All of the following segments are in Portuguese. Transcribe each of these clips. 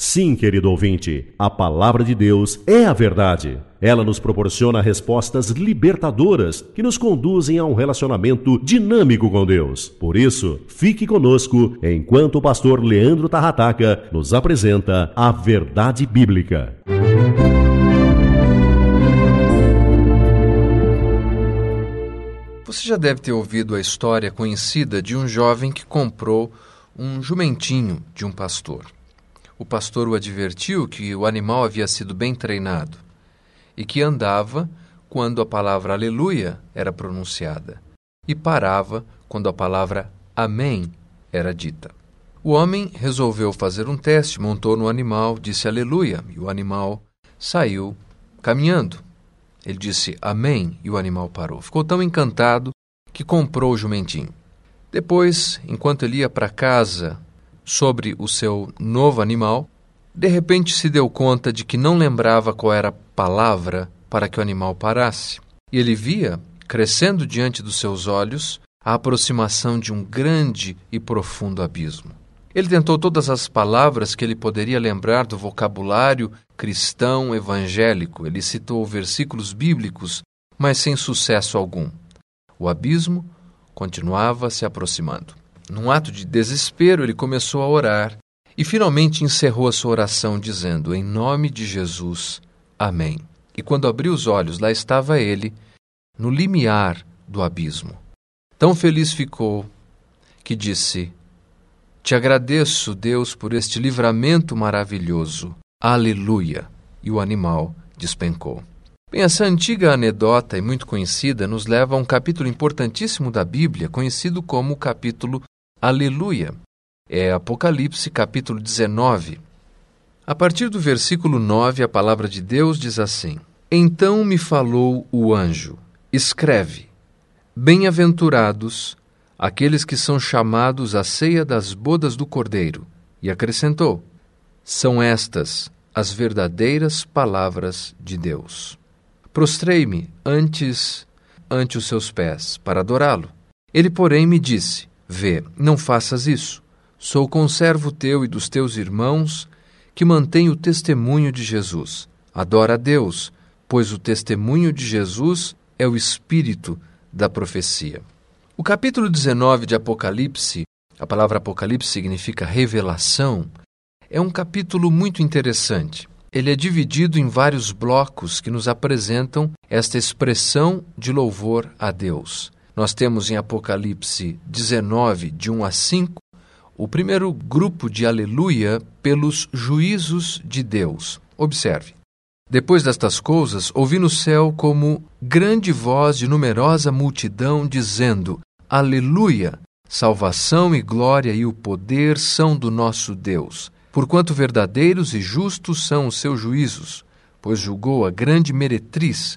Sim, querido ouvinte, a palavra de Deus é a verdade. Ela nos proporciona respostas libertadoras que nos conduzem a um relacionamento dinâmico com Deus. Por isso, fique conosco enquanto o pastor Leandro Tarrataca nos apresenta a verdade bíblica. Você já deve ter ouvido a história conhecida de um jovem que comprou um jumentinho de um pastor. O pastor o advertiu que o animal havia sido bem treinado e que andava quando a palavra aleluia era pronunciada e parava quando a palavra amém era dita. O homem resolveu fazer um teste, montou no animal, disse aleluia e o animal saiu caminhando. Ele disse amém e o animal parou. Ficou tão encantado que comprou o jumentinho. Depois, enquanto ele ia para casa sobre o seu novo animal, de repente se deu conta de que não lembrava qual era a palavra para que o animal parasse. E ele via, crescendo diante dos seus olhos, a aproximação de um grande e profundo abismo. Ele tentou todas as palavras que ele poderia lembrar do vocabulário cristão evangélico. Ele citou versículos bíblicos, mas sem sucesso algum. O abismo continuava se aproximando. Num ato de desespero, ele começou a orar e finalmente encerrou a sua oração dizendo: Em nome de Jesus, Amém. E quando abriu os olhos, lá estava ele, no limiar do abismo. Tão feliz ficou que disse: Te agradeço, Deus, por este livramento maravilhoso. Aleluia! E o animal despencou. Bem, essa antiga anedota e muito conhecida nos leva a um capítulo importantíssimo da Bíblia, conhecido como o capítulo Aleluia. É Apocalipse capítulo 19. A partir do versículo 9, a palavra de Deus diz assim: Então me falou o anjo: Escreve: Bem-aventurados aqueles que são chamados à ceia das bodas do Cordeiro. E acrescentou: São estas as verdadeiras palavras de Deus. Prostrei-me antes ante os seus pés para adorá-lo. Ele, porém, me disse: Vê, não faças isso. Sou conservo teu e dos teus irmãos que mantém o testemunho de Jesus. Adora a Deus, pois o testemunho de Jesus é o espírito da profecia. O capítulo 19 de Apocalipse, a palavra Apocalipse significa revelação, é um capítulo muito interessante. Ele é dividido em vários blocos que nos apresentam esta expressão de louvor a Deus. Nós temos em Apocalipse 19, de 1 a 5, o primeiro grupo de aleluia pelos juízos de Deus. Observe. Depois destas coisas, ouvi no céu como grande voz de numerosa multidão dizendo: Aleluia! Salvação e glória e o poder são do nosso Deus, porquanto verdadeiros e justos são os seus juízos, pois julgou a grande meretriz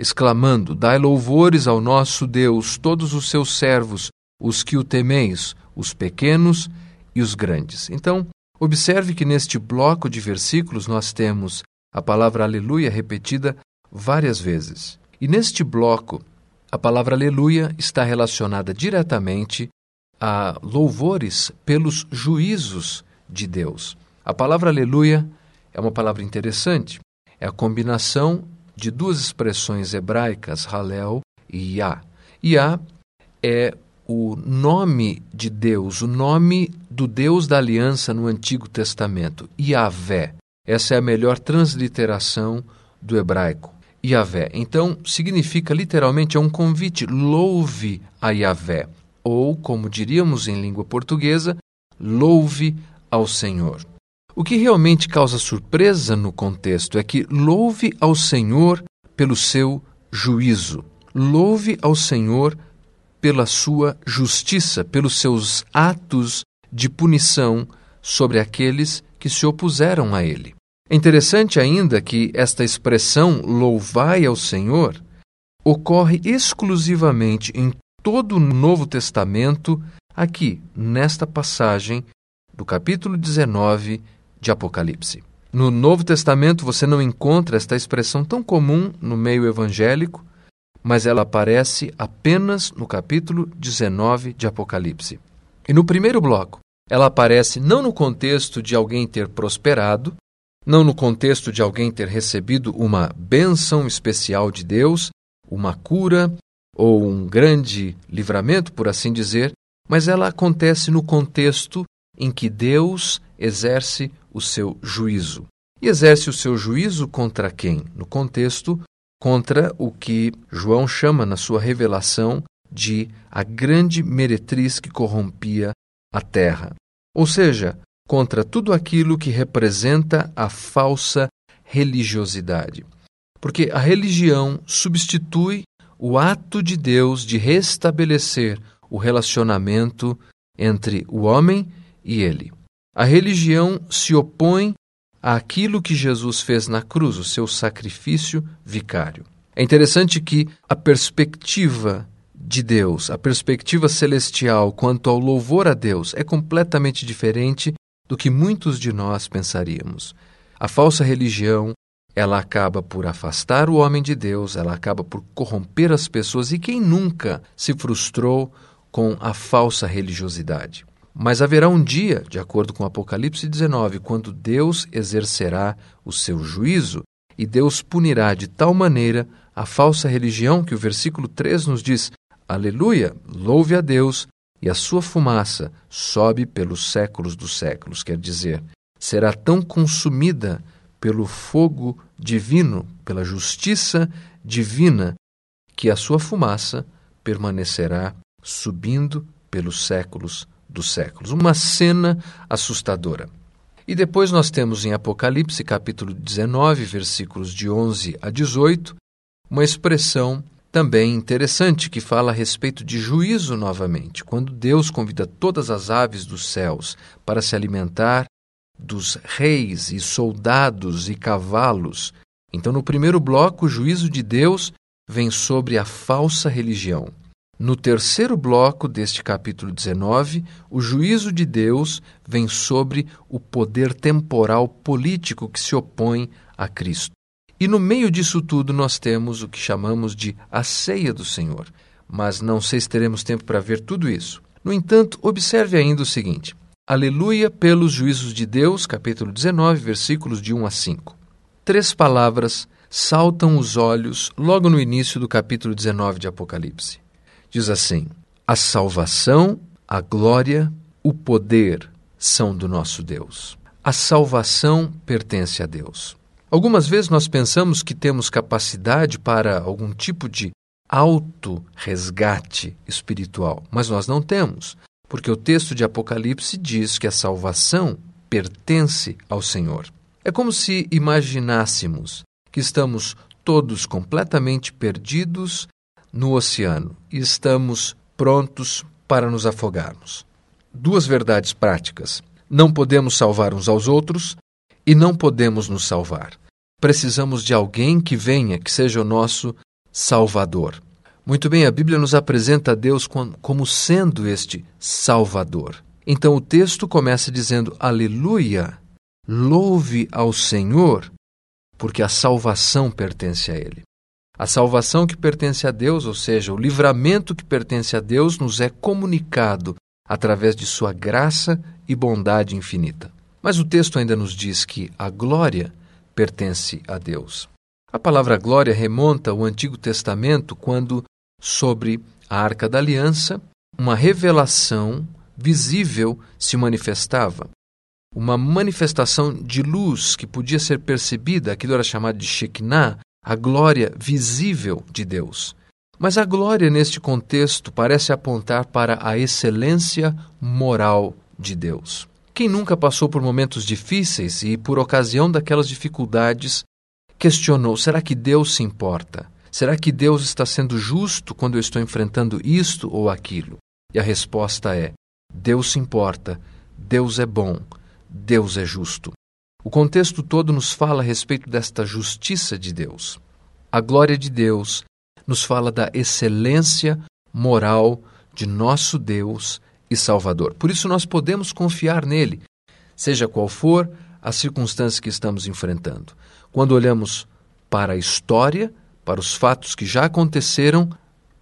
exclamando: Dai louvores ao nosso Deus, todos os seus servos, os que o temeis, os pequenos e os grandes. Então, observe que neste bloco de versículos nós temos a palavra aleluia repetida várias vezes. E neste bloco, a palavra aleluia está relacionada diretamente a louvores pelos juízos de Deus. A palavra aleluia é uma palavra interessante. É a combinação de duas expressões hebraicas, halel e yah. Yah é o nome de Deus, o nome do Deus da aliança no Antigo Testamento, Yahvé. Essa é a melhor transliteração do hebraico. Yahvé. Então, significa literalmente é um convite, louve a Yahvé. Ou, como diríamos em língua portuguesa, louve ao Senhor. O que realmente causa surpresa no contexto é que louve ao Senhor pelo seu juízo. Louve ao Senhor pela sua justiça, pelos seus atos de punição sobre aqueles que se opuseram a ele. É interessante ainda que esta expressão louvai ao Senhor ocorre exclusivamente em todo o Novo Testamento, aqui, nesta passagem do capítulo 19 de Apocalipse. No Novo Testamento você não encontra esta expressão tão comum no meio evangélico, mas ela aparece apenas no capítulo 19 de Apocalipse. E no primeiro bloco, ela aparece não no contexto de alguém ter prosperado, não no contexto de alguém ter recebido uma bênção especial de Deus, uma cura ou um grande livramento, por assim dizer, mas ela acontece no contexto em que Deus exerce o seu juízo. E exerce o seu juízo contra quem? No contexto, contra o que João chama na sua revelação de a grande meretriz que corrompia a terra. Ou seja, contra tudo aquilo que representa a falsa religiosidade. Porque a religião substitui o ato de Deus de restabelecer o relacionamento entre o homem e ele. A religião se opõe àquilo que Jesus fez na cruz, o seu sacrifício vicário. É interessante que a perspectiva de Deus, a perspectiva celestial quanto ao louvor a Deus é completamente diferente do que muitos de nós pensaríamos. A falsa religião, ela acaba por afastar o homem de Deus, ela acaba por corromper as pessoas e quem nunca se frustrou com a falsa religiosidade. Mas haverá um dia, de acordo com Apocalipse 19, quando Deus exercerá o seu juízo e Deus punirá de tal maneira a falsa religião que o versículo 3 nos diz: Aleluia, louve a Deus, e a sua fumaça sobe pelos séculos dos séculos, quer dizer, será tão consumida pelo fogo divino, pela justiça divina, que a sua fumaça permanecerá subindo pelos séculos dos séculos. Uma cena assustadora. E depois nós temos em Apocalipse, capítulo 19, versículos de 11 a 18, uma expressão também interessante que fala a respeito de juízo novamente, quando Deus convida todas as aves dos céus para se alimentar dos reis e soldados e cavalos. Então, no primeiro bloco, o juízo de Deus vem sobre a falsa religião. No terceiro bloco deste capítulo 19, o juízo de Deus vem sobre o poder temporal político que se opõe a Cristo. E no meio disso tudo nós temos o que chamamos de a ceia do Senhor. Mas não sei se teremos tempo para ver tudo isso. No entanto, observe ainda o seguinte: Aleluia pelos juízos de Deus, capítulo 19, versículos de 1 a 5. Três palavras saltam os olhos logo no início do capítulo 19 de Apocalipse. Diz assim: A salvação, a glória, o poder são do nosso Deus. A salvação pertence a Deus. Algumas vezes nós pensamos que temos capacidade para algum tipo de auto-resgate espiritual, mas nós não temos, porque o texto de Apocalipse diz que a salvação pertence ao Senhor. É como se imaginássemos que estamos todos completamente perdidos no oceano e estamos prontos para nos afogarmos. Duas verdades práticas: não podemos salvar uns aos outros e não podemos nos salvar. Precisamos de alguém que venha, que seja o nosso Salvador. Muito bem, a Bíblia nos apresenta a Deus como sendo este Salvador. Então o texto começa dizendo: Aleluia, louve ao Senhor, porque a salvação pertence a Ele. A salvação que pertence a Deus, ou seja, o livramento que pertence a Deus, nos é comunicado através de Sua graça e bondade infinita. Mas o texto ainda nos diz que a glória pertence a Deus. A palavra glória remonta ao Antigo Testamento, quando, sobre a Arca da Aliança, uma revelação visível se manifestava. Uma manifestação de luz que podia ser percebida, aquilo era chamado de Shekinah, a glória visível de Deus. Mas a glória, neste contexto, parece apontar para a excelência moral de Deus. Quem nunca passou por momentos difíceis e, por ocasião daquelas dificuldades, questionou: será que Deus se importa? Será que Deus está sendo justo quando eu estou enfrentando isto ou aquilo? E a resposta é: Deus se importa, Deus é bom, Deus é justo. O contexto todo nos fala a respeito desta justiça de Deus. A glória de Deus nos fala da excelência moral de nosso Deus e Salvador. Por isso nós podemos confiar nele, seja qual for a circunstância que estamos enfrentando. Quando olhamos para a história, para os fatos que já aconteceram,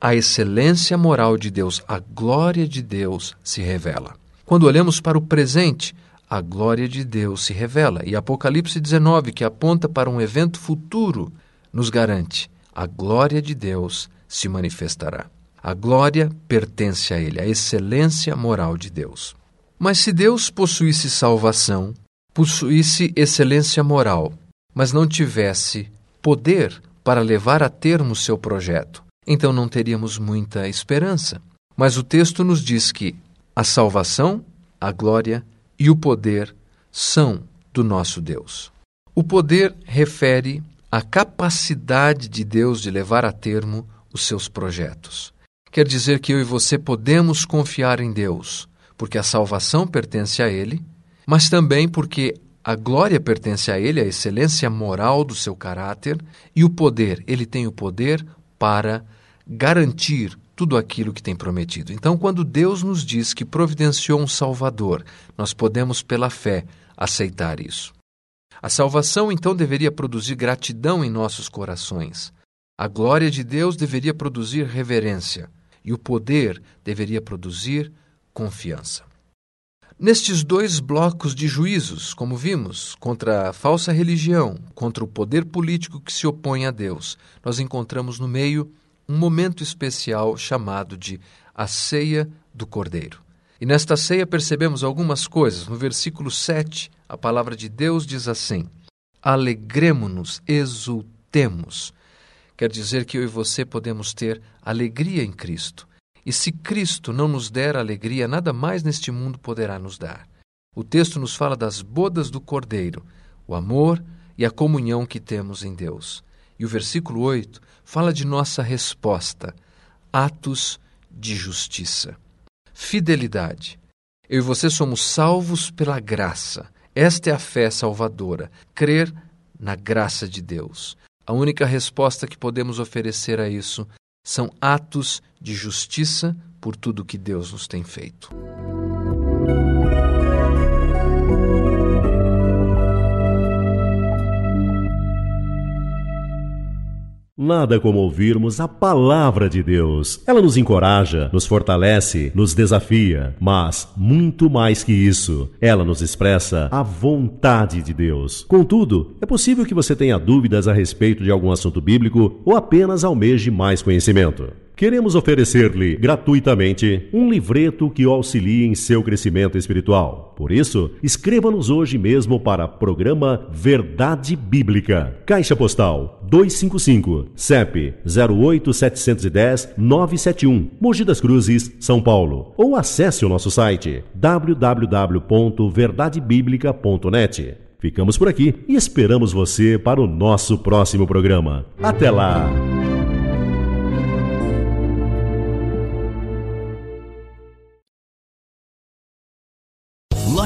a excelência moral de Deus, a glória de Deus se revela. Quando olhamos para o presente, a glória de Deus se revela. E Apocalipse 19, que aponta para um evento futuro, nos garante: a glória de Deus se manifestará. A glória pertence a Ele, a excelência moral de Deus. Mas se Deus possuísse salvação, possuísse excelência moral, mas não tivesse poder para levar a termo seu projeto, então não teríamos muita esperança. Mas o texto nos diz que a salvação, a glória e o poder são do nosso Deus. O poder refere à capacidade de Deus de levar a termo os seus projetos. Quer dizer que eu e você podemos confiar em Deus, porque a salvação pertence a Ele, mas também porque a glória pertence a Ele, a excelência moral do seu caráter, e o poder, Ele tem o poder para garantir tudo aquilo que tem prometido. Então, quando Deus nos diz que providenciou um Salvador, nós podemos, pela fé, aceitar isso. A salvação, então, deveria produzir gratidão em nossos corações. A glória de Deus deveria produzir reverência e o poder deveria produzir confiança. Nestes dois blocos de juízos, como vimos, contra a falsa religião, contra o poder político que se opõe a Deus, nós encontramos no meio um momento especial chamado de a ceia do Cordeiro. E nesta ceia percebemos algumas coisas. No versículo 7, a palavra de Deus diz assim: Alegremo-nos, exultemos quer dizer que eu e você podemos ter alegria em Cristo. E se Cristo não nos der alegria, nada mais neste mundo poderá nos dar. O texto nos fala das bodas do Cordeiro, o amor e a comunhão que temos em Deus. E o versículo 8 fala de nossa resposta, atos de justiça. Fidelidade. Eu e você somos salvos pela graça. Esta é a fé salvadora, crer na graça de Deus. A única resposta que podemos oferecer a isso são atos de justiça por tudo que Deus nos tem feito. Nada como ouvirmos a palavra de Deus. Ela nos encoraja, nos fortalece, nos desafia, mas muito mais que isso, ela nos expressa a vontade de Deus. Contudo, é possível que você tenha dúvidas a respeito de algum assunto bíblico ou apenas almeje mais conhecimento. Queremos oferecer-lhe gratuitamente um livreto que o auxilie em seu crescimento espiritual. Por isso, escreva-nos hoje mesmo para programa Verdade Bíblica. Caixa Postal 255, CEP 08710 971, Mogi das Cruzes, São Paulo. Ou acesse o nosso site www.verdadebiblica.net. Ficamos por aqui e esperamos você para o nosso próximo programa. Até lá!